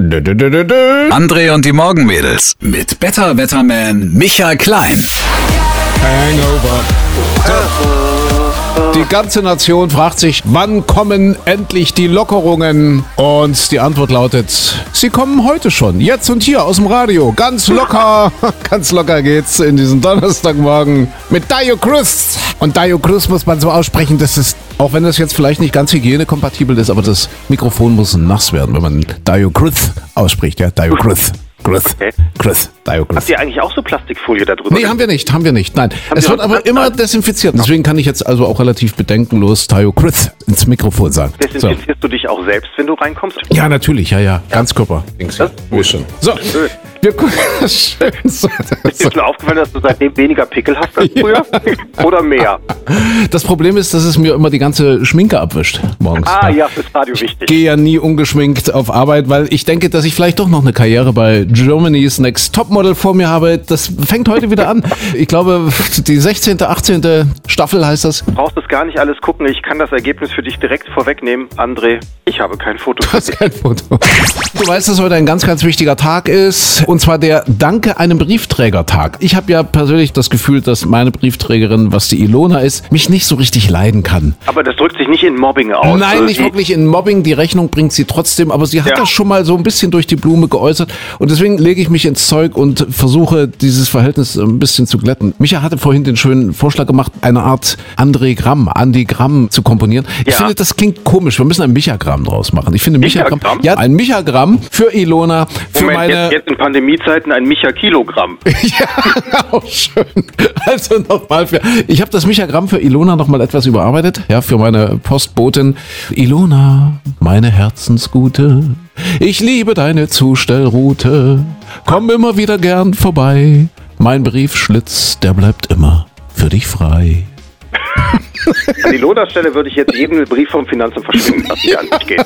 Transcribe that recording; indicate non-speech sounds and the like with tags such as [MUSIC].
André und die Morgenmädels mit Better Wetterman Michael Klein. Hangover. Die ganze Nation fragt sich, wann kommen endlich die Lockerungen? Und die Antwort lautet, sie kommen heute schon, jetzt und hier aus dem Radio. Ganz locker, [LAUGHS] ganz locker geht's in diesen Donnerstagmorgen mit Dio Cruz. Und Dio Cruz muss man so aussprechen, dass es, auch wenn das jetzt vielleicht nicht ganz hygienekompatibel ist, aber das Mikrofon muss nass werden, wenn man Dio Cruz ausspricht, ja, Dio Cruz. Cruz. Okay. Cruz. Dio Cruz. Habt ihr eigentlich auch so Plastikfolie da drüber? Nee, haben wir nicht, haben wir nicht. Nein, es wir wird aber immer desinfiziert. Deswegen kann ich jetzt also auch relativ bedenkenlos Chris ins Mikrofon sagen. So. Desinfizierst du dich auch selbst, wenn du reinkommst? Ja, natürlich, ja, ja. Ganzkörper. Das Schon. So, Schön. Wir gucken. [LAUGHS] Schön. So, Ist dir schon aufgefallen, dass du seitdem weniger Pickel hast als früher? [LAUGHS] Oder mehr? Das Problem ist, dass es mir immer die ganze Schminke abwischt morgens. Ah ja, fürs Radio Ich wichtig. gehe ja nie ungeschminkt auf Arbeit, weil ich denke, dass ich vielleicht doch noch eine Karriere bei Germany's Next Topmodel vor mir habe. Das fängt heute wieder an. [LAUGHS] Ich glaube, die 16., 18. Staffel heißt das. Du brauchst das gar nicht alles gucken. Ich kann das Ergebnis für dich direkt vorwegnehmen. André, ich habe kein Foto. Du hast kein Foto. Du weißt, dass heute ein ganz, ganz wichtiger Tag ist. Und zwar der Danke einem Briefträger-Tag. Ich habe ja persönlich das Gefühl, dass meine Briefträgerin, was die Ilona ist, mich nicht so richtig leiden kann. Aber das drückt sich nicht in Mobbing aus. Nein, Also nicht wirklich in Mobbing. Die Rechnung bringt sie trotzdem, aber sie hat Ja. das schon mal so ein bisschen durch die Blume geäußert. Und deswegen lege ich mich ins Zeug und versuche, dieses Verhältnis ein bisschen zu glätten. Micha hatte vorhin den schönen Vorschlag gemacht, eine Art André-Gramm, Andigramm zu komponieren. Ich Ja. finde, das klingt komisch. Wir müssen ein Michagramm draus machen. Ich finde Michagramm. Michagramm? Ja, ein Michagramm für Ilona, für Moment, meine. jetzt, jetzt in Pandemiezeiten ein Micha-Kilogramm. [LAUGHS] Ja, auch schön. Also nochmal für. Ich habe das Michagramm für Ilona nochmal etwas überarbeitet. Ja, für meine Postbotin. Ilona, meine Herzensgute. Ich liebe deine Zustellroute. Komm immer wieder gern vorbei. Mein Briefschlitz, der bleibt immer für dich frei. An die Lohnstelle würde ich jetzt jedem einen Brief vom Finanzamt verschwinden lassen, [LAUGHS] die an mich geht.